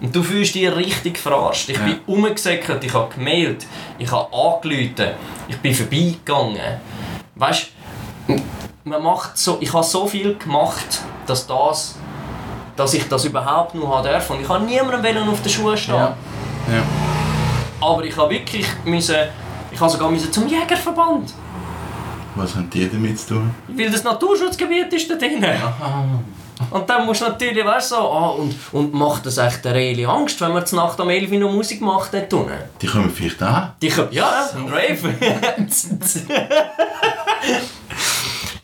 Und du fühlst dich richtig verarscht. Ich
Ja.
bin umgesäckert, ich habe gemailt, ich habe angerufen, ich bin vorbeigegangen. Weißt man macht so, ich habe so viel gemacht, dass das, dass ich das überhaupt nur haben darf. Und ich habe niemandem auf den Schuhen stehen.
Ja. Ja.
Aber ich habe wirklich müssen, ich habe sogar müssen zum Jägerverband.
Was haben die damit zu tun?
Weil das Naturschutzgebiet ist da drin. Und dann musst du natürlich, weißt du, so, ah, und, und macht das echt der Reeli Angst, wenn man zur Nacht um 11 Uhr noch Musik macht dort unten?
Die kommen vielleicht an.
Die können, ja, ein Rave.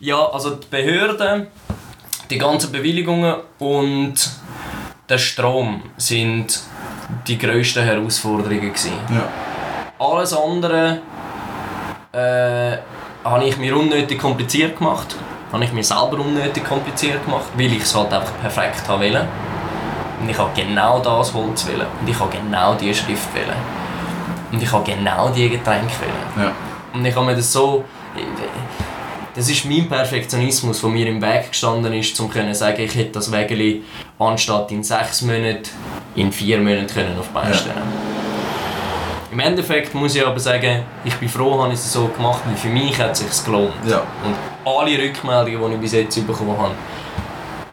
ja, also die Behörden, die ganzen Bewilligungen und der Strom sind die grössten Herausforderungen gewesen.
Ja.
Alles andere äh, habe ich mir unnötig kompliziert gemacht. Habe ich mir selber unnötig kompliziert gemacht, weil ich es halt einfach perfekt haben wollte. Und ich habe genau das Holz wollen. Und ich habe genau die Schrift wollen. Und ich habe genau die Getränke wollen.
Ja.
Und ich habe mir das so... Das ist mein Perfektionismus, der mir im Weg gestanden ist, um zu sagen, ich hätte das Wägeli anstatt in sechs Monaten in vier Monaten können auf die Beine
Ja.
stellen Im Endeffekt muss ich aber sagen, ich bin froh, habe ich es so gemacht, weil für mich hat es sich gelohnt.
Ja.
Und alle Rückmeldungen, die ich bis jetzt bekommen habe,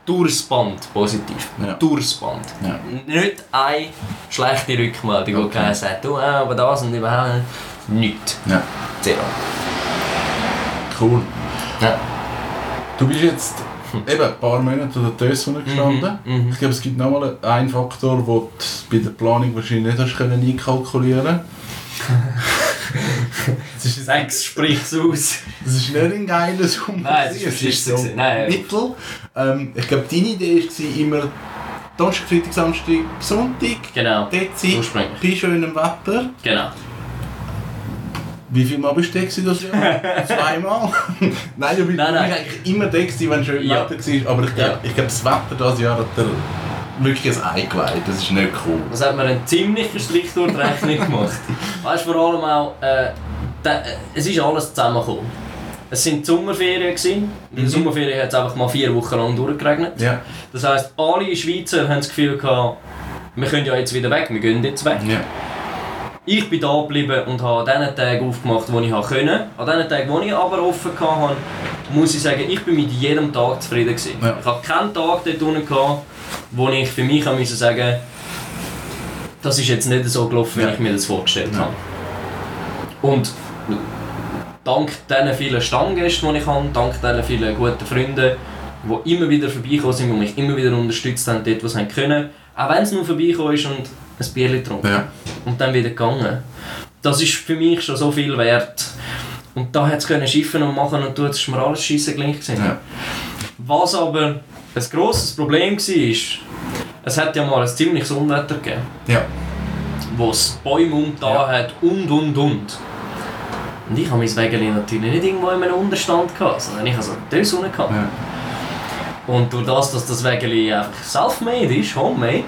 durchs Band positiv.
Ja.
Durchs Band.
Ja.
Nicht eine schlechte Rückmeldung, die
Okay.
keiner sagt, du, äh, aber das und überhaupt nichts.
Ja.
Zero.
Cool.
Ja.
Du bist jetzt eben ein paar Monate der Tösson gestanden.
mhm.
Ich glaube, es gibt nochmal einen Faktor, den du bei der Planung wahrscheinlich nicht hast können einkalkulieren Das ist,
Sex spricht's aus.
das ist nicht ein geiler Sommer.
Nein, das ist
ist so.
Nein,
mittel. Ähm, ich glaube, deine Idee war immer Donnerstag, Freitag, Samstag, Sonntag.
Genau. Ursprünglich.
bei schönem Wetter.
Genau.
Wie viel Mal bist du gewesen das Jahr? Zweimal? nein, du bist,
Nein, nein.
eigentlich immer gewesen, wenn schön
Ja.
Wetter war. Aber ich glaube,
Ja.
ich glaube, das Wetter dieses Jahr hat dir wirklich ein Ei gelegt. Das ist nicht cool.
Das hat mir einen ziemlichen Strich durch die Rechnung gemacht. Weißt du, vor allem auch, äh, da, äh, es ist alles zusammengekommen. Es waren die Sommerferien. Gewesen. In den Sommerferien hat es einfach mal vier Wochen lang durchgeregnet.
Ja.
Das heisst, alle Schweizer haben das Gefühl gehabt, wir können ja jetzt wieder weg, wir gehen jetzt weg.
Ja.
Ich bin da geblieben und habe an den Tagen aufgemacht, wo ich konnte. An den Tagen, wo ich aber offen hatte, muss ich sagen, ich bin mit jedem Tag zufrieden gewesen.
Ja.
Ich habe keinen Tag dort unten gehabt, wo ich für mich sagen das ist jetzt nicht so gelaufen, wie
Ja.
ich mir das vorgestellt
Ja.
habe. Und dank diesen vielen Stammgästen, die ich habe, dank diesen vielen guten Freunden, die immer wieder vorbeigekommen sind, die mich immer wieder unterstützt haben, dort, wo sie können, auch wenn es nur vorbeigekommen ist und ein Bier getrunken
Ja.
und dann wieder gegangen. Das ist für mich schon so viel wert. Und da hat es schiffen und machen und tun, das ist mir alles scheisse gleich gewesen.
Ja.
Was aber ein grosses Problem war, es hat ja mal ein ziemliches Unwetter gegeben,
Ja.
wo es Bäume umgetan
Ja.
hat und und und. Und ich habe mein Wägeli natürlich nicht irgendwo in einem Unterstand gehabt, sondern ich hatte so Döse unten gehabt.
Ja.
Und durch das, dass das Wägeli einfach self-made ist, homemade,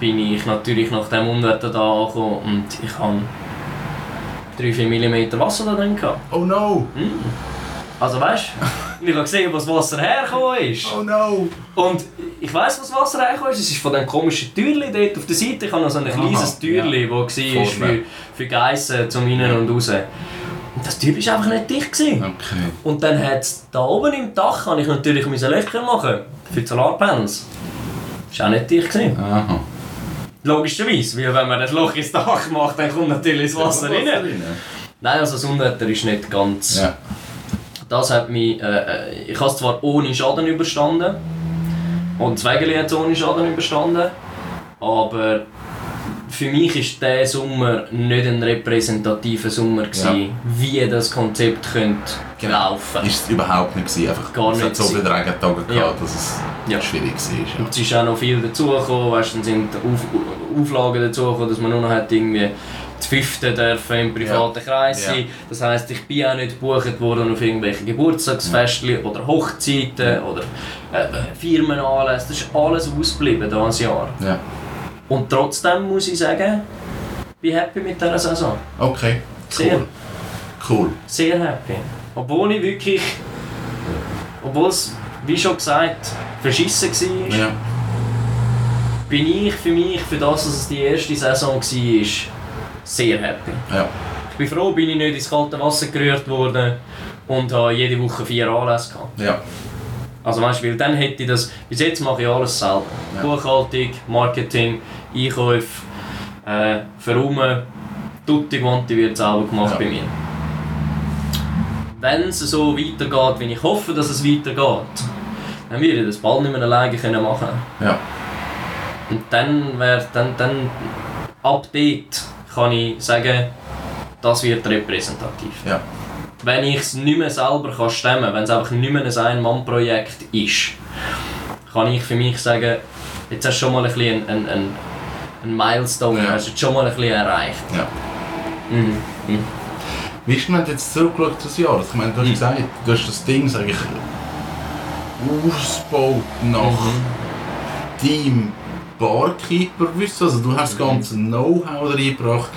bin ich natürlich nach dem Unwetter da angekommen und ich habe 3-4 mm Wasser da drin gehabt.
Oh no!
Also weißt du, ich habe gesehen, wo das Wasser hergekommen ist.
Oh no!
Und ich weiss, wo das Wasser hergekommen ist. Es ist von dem komischen Türli dort auf der Seite. Ich habe noch so ein
Aha,
kleines Türli,
ja.
das war für, für Geissen zum Rein und raus. Das Türli war einfach nicht dicht. Gewesen.
Okay.
Und dann hat es da oben im Dach, habe ich natürlich müssen Löcher machen für die Solarpanels. Das war auch nicht dicht. Gewesen.
Aha.
Logischerweise, weil wenn man ein Loch ins Dach macht, dann kommt natürlich das Wasser rein. Nein, also das Unwetter ist nicht ganz...
Ja.
Das hat mich... Äh, äh, ich habe es zwar ohne Schaden überstanden. Und das Wägeli hat es ohne Schaden überstanden. Aber für mich war dieser Sommer nicht ein repräsentativer Sommer, gewesen, wie das Konzept könnte
Genau.
laufen
Ist es überhaupt nicht gewesen. Einfach,
Gar
es hat
nicht
so viele. Regentage gehabt,
Ja.
dass es
Ja.
schwierig war.
Und es ist auch noch viel dazugekommen, weißt, dann sind Auf Auflagen dazugekommen, dass man nur noch hat irgendwie zu fünften dürfen im privaten Kreis
Ja.
sein. Das heisst, ich bin auch nicht gebucht worden auf irgendwelche Geburtstagsfestchen oder Hochzeiten oder äh, Firmenanlässe. Das ist alles ausgeblieben dieses Jahr. Und trotzdem muss ich sagen, bin happy mit dieser Saison.
Okay.
Sehr.
Cool. Cool.
Sehr happy. Obwohl ich wirklich, obwohl es, wie schon gesagt, verschissen war,
Ja.
bin ich für mich, für das, dass es die erste Saison war, sehr happy.
Ja.
Ich bin froh, bin ich nicht ins kalte Wasser gerührt worden und habe jede Woche vier Anlässe gehabt.
Ja.
Also weißt, du, weil dann hätte ich das, bis jetzt mache ich alles selber.
Ja.
Buchhaltung, Marketing, Einkäufe, äh, Verräumen, tutti quanti wird selber gemacht
Ja.
bei mir. Wenn es so weitergeht, wie ich hoffe, dass es weitergeht, dann würde ich das bald nicht mehr alleine können machen
Ja.
Und dann wäre, dann, dann, ab dort kann ich sagen, das wird repräsentativ.
Ja.
Wenn ich es nicht mehr selber kann stemmen kann, wenn es einfach nicht mehr ein Ein-Mann-Projekt ist, kann ich für mich sagen, jetzt hast du schon mal ein bisschen einen, einen, einen Milestone,
Ja.
hast du schon mal ein bisschen erreicht.
ja.
Mhm. Mhm.
Wie ist denn du jetzt zurückgeschaut das Jahr? Ich meine, du hast
Mhm.
gesagt, du hast das Ding, sag ich, ausgebaut nach
Mhm.
Team Barkeeper wissen. Also du hast das
Mhm.
ganze Know-how reingebracht.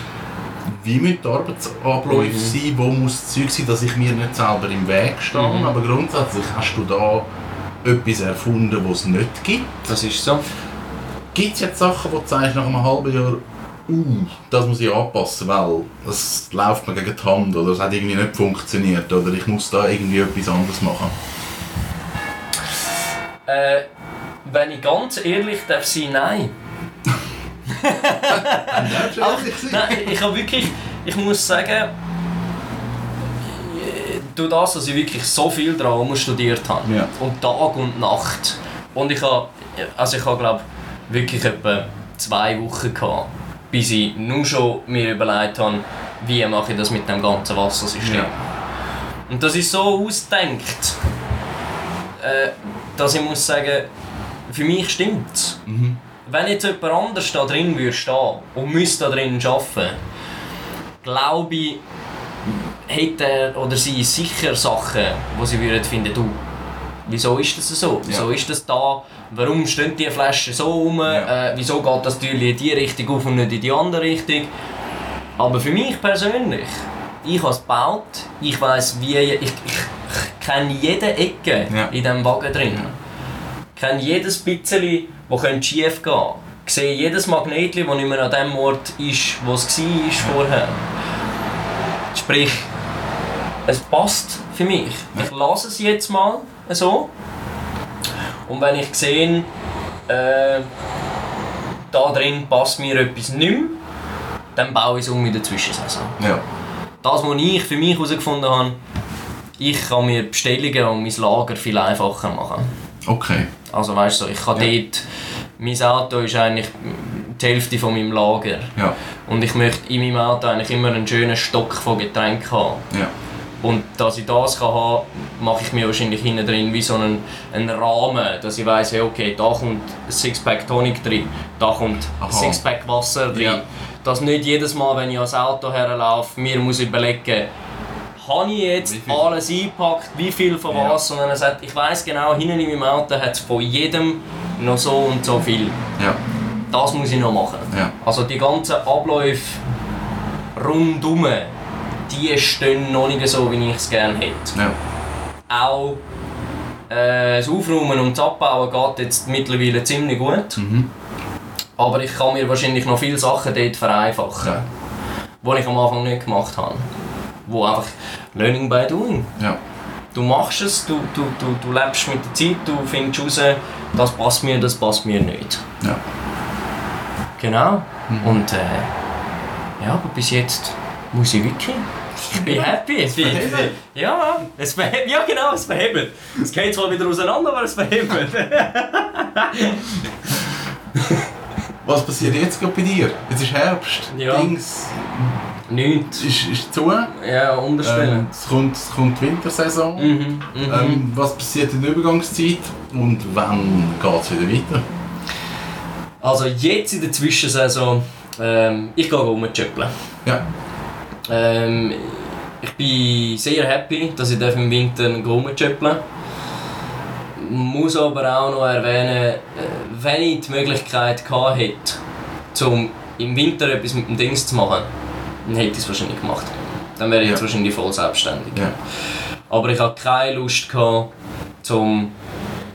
Wie die Arbeitsabläufe
Mhm.
sein? Wo muss das Zeug sein, dass ich mir nicht selber im Weg stehe?
Mhm.
Aber grundsätzlich hast du da etwas erfunden, was es nicht gibt.
Das ist so.
Gibt es jetzt Sachen, wo du sagst, nach einem halben Jahr, uh, das muss ich anpassen, weil das läuft mir gegen die Hand oder es hat irgendwie nicht funktioniert oder ich muss da irgendwie etwas anderes machen?
Äh, wenn ich ganz ehrlich darf sein, nein. Aber, nein, ich habe wirklich, ich muss sagen, durch das, dass ich wirklich so viel Drama studiert habe
Ja.
und Tag und Nacht und ich habe, also ich habe glaube wirklich etwa zwei Wochen gehabt, bis ich nur schon mir überlegt habe, wie mache ich das mit dem ganzen Wassersystem.
Ja.
Und das ist so ausdenkt, äh, dass ich muss sagen, für mich stimmt's.
Mhm.
Wenn jetzt jemand anders da drin würde stehen und müsste da drin arbeiten, glaube ich, hätte er oder sie sicher Sachen, wo sie würden finden, du, wieso ist das so? Wieso ist das da? Warum stehen die Flaschen so rum?
Ja.
Äh, wieso geht das Türchen in die Richtung auf und nicht in die andere Richtung? Aber für mich persönlich, ich habe es gebaut, ich weiß wie, ich, ich, ich kenne jede Ecke
Ja.
in diesem Wagen drin.
Ja.
Ich kenne jedes bisschen, das schief gehen könnte. Ich sehe jedes Magnetchen, das nicht mehr an dem Ort ist, wo es war vorher. Sprich, es passt für mich. Ich lasse es jetzt mal so. Und wenn ich sehe, äh, da drin passt mir etwas nicht mehr, dann baue ich es um in der Zwischensaison.
Ja.
Das, was ich für mich herausgefunden habe, ich kann mir Bestellungen und mein Lager viel einfacher machen.
Okay.
Also weißt du, ich kann
Ja.
dort, mein Auto ist eigentlich die Hälfte von meinem Lager.
Ja.
Und ich möchte in meinem Auto eigentlich immer einen schönen Stock von Getränken haben.
Ja.
Und dass ich das kann haben mache ich mir wahrscheinlich hinten drin wie so einen, einen Rahmen, dass ich weiss, hey, okay, da kommt Sixpack Tonic drin, da kommt
Aha.
Sixpack Wasser drin.
Ja.
Dass nicht jedes Mal, wenn ich ans Auto herlaufe, mir muss überlegen, habe ich jetzt alles eingepackt, wie viel von
Ja.
was, sondern er sagt, ich weiss genau, hinten in meinem Auto hat es von jedem noch so und so viel.
Ja.
Das muss ich noch machen.
Ja.
Also die ganzen Abläufe rundum, die stehen noch nicht so, wie ich es gerne hätte.
Ja.
Auch äh, das Aufräumen und das Abbauen geht jetzt mittlerweile ziemlich gut.
Mhm.
Aber ich kann mir wahrscheinlich noch viele Sachen dort vereinfachen,
Ja.
die ich am Anfang nicht gemacht habe. Wo einfach Learning by Doing.
Ja.
Du machst es, du, du, du, du lebst mit der Zeit, du findest raus, das passt mir, das passt mir nicht.
Ja.
Genau. Und äh, ja, aber bis jetzt muss ich wirklich. Ich bin happy. Es bin,
verhebt.
ja, es verhebt. Ja, genau, es verhebt. Es geht zwar wieder auseinander, aber es verhebt.
Was passiert jetzt gerade bei dir? Jetzt ist Herbst.
Ja.
Dings
Nichts.
ist, ist zu.
Ja, unterstellen.
Ähm, es, kommt, es kommt die Wintersaison.
Mhm, mhm.
Ähm, was passiert in der Übergangszeit und wann geht es wieder weiter?
Also jetzt in der Zwischensaison, ähm, ich gehe rumchöppeln.
Ja.
Ähm, ich bin sehr happy, dass ich im Winter rumchöppeln darf. Muss aber auch noch erwähnen, äh, wenn ich die Möglichkeit gehabt hätte, um im Winter etwas mit dem Dings zu machen, dann hätte ich es wahrscheinlich gemacht. Dann wäre ich jetzt
Ja.
wahrscheinlich voll selbstständig.
Ja.
Aber ich hatte keine Lust, gehabt, zum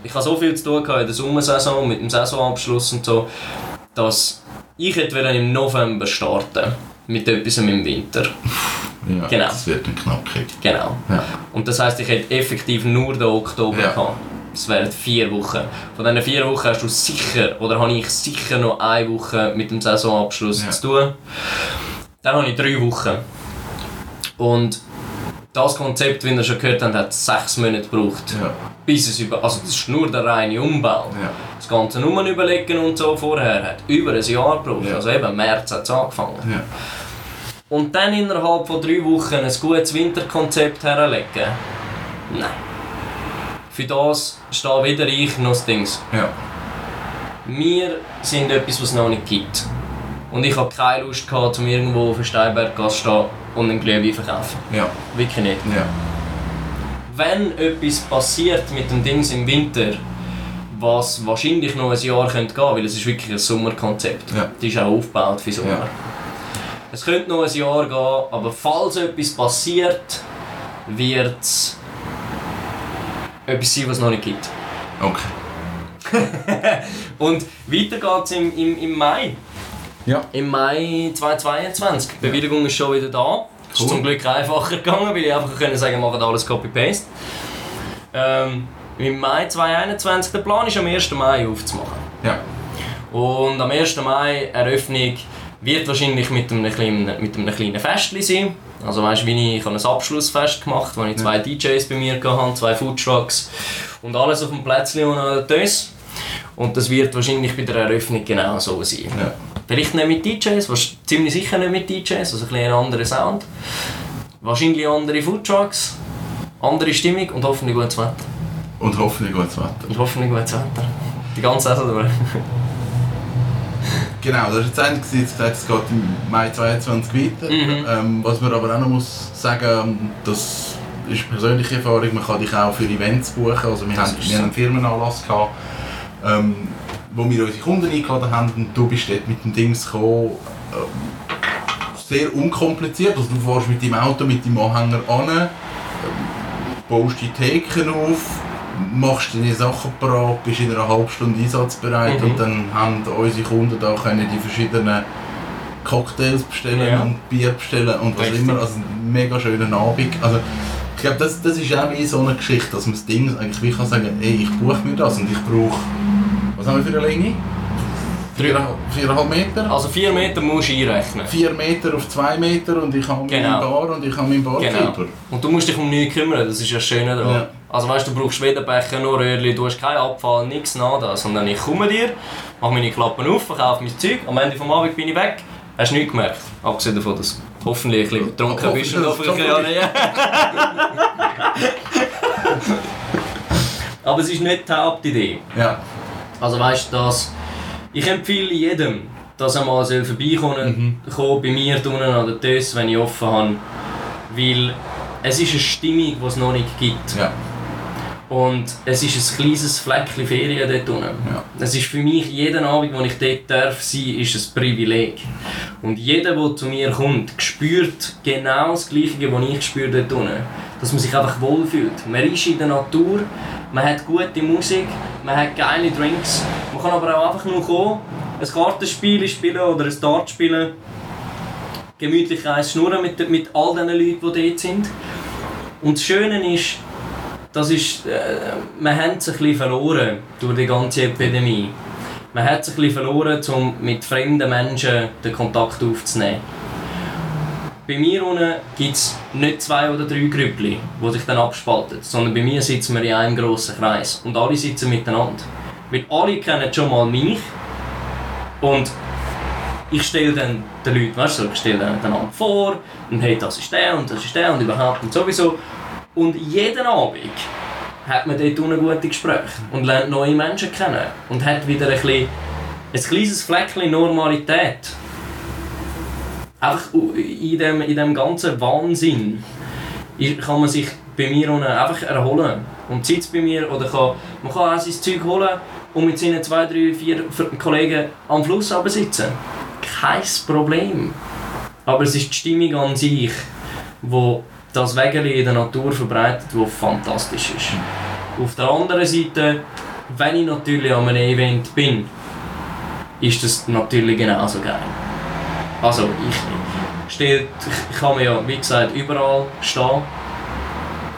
ich hatte so viel zu tun in der Sommersaison mit dem Saisonabschluss und so, dass ich hätte im November starten mit etwas im Winter.
ja.
Genau.
Das wird dann knackig.
Genau.
Ja.
Und das heisst, ich hätte effektiv nur den Oktober
Ja.
gehabt. Das wären vier Wochen. Von diesen vier Wochen hast du sicher, oder habe ich sicher noch eine Woche mit dem Saisonabschluss
Ja.
zu tun. Dann habe ich drei Wochen. Und das Konzept, wie ihr schon gehört habt, hat sechs Monate gebraucht.
Ja.
Bis es über, also das ist nur der reine Umbau.
Ja.
Das ganze Nummer überlegen und so vorher hat über ein Jahr gebraucht.
Ja.
Also eben März hat es angefangen.
Ja.
Und dann innerhalb von drei Wochen ein gutes Winterkonzept herlegen? Nein. Für das stehe wieder ich noch das Dings.
Ja.
Wir sind etwas, was es noch nicht gibt. Und ich habe keine Lust gehabt, um irgendwo auf der Steinberggasse zu stehen und einen Glühwein zu verkaufen.
Ja.
Wirklich nicht.
Ja.
Wenn etwas passiert mit dem Dings im Winter, was wahrscheinlich noch ein Jahr könnte gehen, weil es ist wirklich ein Sommerkonzept.
Ja.
Das ist auch aufgebaut für Sommer.
Ja.
Es könnte noch ein Jahr gehen, aber falls etwas passiert, wird es etwas sein, was es noch nicht gibt.
Okay.
Und weiter geht es im, im, im Mai.
Ja.
Im Mai 2022. Die Bewilligung ist schon wieder da. Es
Cool.
ist zum Glück einfacher gegangen, weil ich einfach können sagen macht alles Copy-Paste. Ähm, Im Mai 2021, der Plan ist am 1. Mai aufzumachen.
Ja.
Und am 1. Mai Eröffnung wird wahrscheinlich mit einem kleinen, mit einem kleinen Festchen sein. Also weißt du, wie ich, ich habe ein Abschlussfest gemacht, wo ich zwei DJs bei mir hatte, zwei Foodtrucks und alles auf dem Plätzchen und Tös. Und das wird wahrscheinlich bei der Eröffnung genau so sein.
Ja.
Vielleicht nicht mit DJs, wahrsch- ziemlich sicher nicht mit DJs, also ein bisschen anderer Sound. Wahrscheinlich andere Foodtrucks, andere Stimmung und hoffentlich gutes Wetter.
Und hoffentlich gutes Wetter.
Und hoffentlich gutes Wetter. Die ganze Saison durch.
Genau, das war jetzt eigentlich jetzt gesagt, es geht im Mai 2022 weiter.
Mhm.
Ähm, was man aber auch noch muss sagen, das ist persönliche Erfahrung, man kann dich auch für Events buchen. Also wir,
Das
haben,
ist
wir
so.
einen Firmenanlass gehabt, ähm, wo wir unsere Kunden eingeladen haben und du bist dort mit dem Dings gekommen. Ähm, sehr unkompliziert, also du fährst mit deinem Auto, mit deinem Anhänger an, ähm, baust die Theken auf, machst deine Sachen parat, bist in einer halben Stunde einsatzbereit
Mhm.
und dann haben unsere Kunden da können die verschiedenen Cocktails bestellen
Ja.
und Bier bestellen und was
Richtig.
immer. Also ein mega schöner Abend. Also Ich glaube, das, das ist auch wie so eine Geschichte, dass man das Ding eigentlich wie kann sagen, ey, ich buche mir das und ich brauche, was haben wir für eine Länge? Viereinhalb, viereinhalb Meter?
Also 4 Meter musst du einrechnen.
Vier Meter auf zwei Meter und ich habe
Genau.
meinen Bar und ich habe meinen Barkeeper.
Genau. Und du musst dich um nichts kümmern, das ist ja das Schöne daran.
Ja.
Also weißt du, du brauchst weder Becher noch Röhrli, du hast keinen Abfall, nichts nada, sondern ich komme dir, mache meine Klappen auf, verkaufe mein Zeug, am Ende vom Abend bin ich weg. Hast du nichts gemerkt? Abgesehen davon, dass hoffentlich ein bisschen betrunken bist und
hoffentlich
ja nicht. Aber es ist nicht die Hauptidee.
Ja.
Also weißt du, dass ich empfehle jedem, dass er mal vorbeikommen soll, bei mir unten an der Tös, wenn ich offen habe. Weil es ist eine Stimmung, die es noch nicht gibt.
Ja.
Und es ist ein kleines Fleckchen Ferien dort unten.
Ja.
Es ist für mich, jeden Abend, wo ich dort darf sein, ist ein Privileg. Und jeder, der zu mir kommt, spürt genau das Gleiche, was ich spüre dort unten. Dass man sich einfach wohlfühlt. Man ist in der Natur, man hat gute Musik, man hat geile Drinks. Man kann aber auch einfach nur kommen, ein Kartenspiel spielen oder ein Dart spielen. Gemütlich eins schnurren mit, mit all den Leuten, die dort sind. Und das Schöne ist, das ist, äh, wir haben es ein bisschen verloren durch die ganze Epidemie. Man hat es ein bisschen verloren, um mit fremden Menschen den Kontakt aufzunehmen. Bei mir unten gibt es nicht zwei oder drei Grüppli, die sich dann abspalten, sondern bei mir sitzen wir in einem grossen Kreis und alle sitzen miteinander. Weil alle kennen schon mal mich und ich stelle dann den Leuten, weißt du, ich stelle dann einander vor und hey, das ist der und das ist der und überhaupt und sowieso. Und jeden Abend hat man dort unten gute Gespräche und lernt neue Menschen kennen und hat wieder ein, bisschen, ein kleines Fleckchen Normalität. Einfach in dem, in dem ganzen Wahnsinn kann man sich bei mir einfach erholen. Und sitzt bei mir oder kann, man kann auch sein Zeug holen und mit seinen zwei, drei, vier Kollegen am Fluss sitzen. Kein Problem. Aber es ist die Stimmung an sich, wo das Wägeli in der Natur verbreitet, wo fantastisch ist. Auf der anderen Seite, wenn ich natürlich an einem Event bin, ist das natürlich genauso geil. Also ich, stehe, ich kann mir ja, wie gesagt, überall stehen.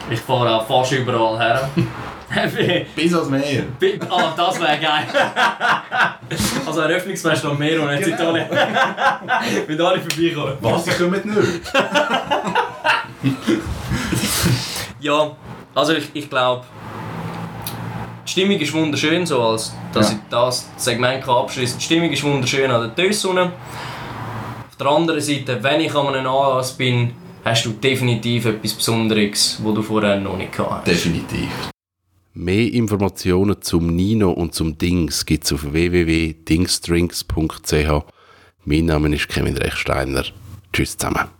Ich fahre auch fast überall her.
Bis ans Meer.
Ah, das wäre geil. also Eröffnungsfest am Meer und jetzt
Genau.
Italien. Wenn alle vorbeikommen.
Was, sie kommen nicht?
Ja, also ich, ich glaube, die Stimmung ist wunderschön, so als dass
Ja.
ich das Segment abschließen kann. Die Stimmung ist wunderschön an der Tössunne. Der anderen Seite, wenn ich an einem Anlass bin, hast du definitiv etwas Besonderes, was du vorher noch nicht gehabt hast.
Definitiv.
Mehr Informationen zum Nino und zum Dings gibt es auf www.dingsdrinks.ch. Mein Name ist Kevin Rechsteiner. Tschüss zusammen.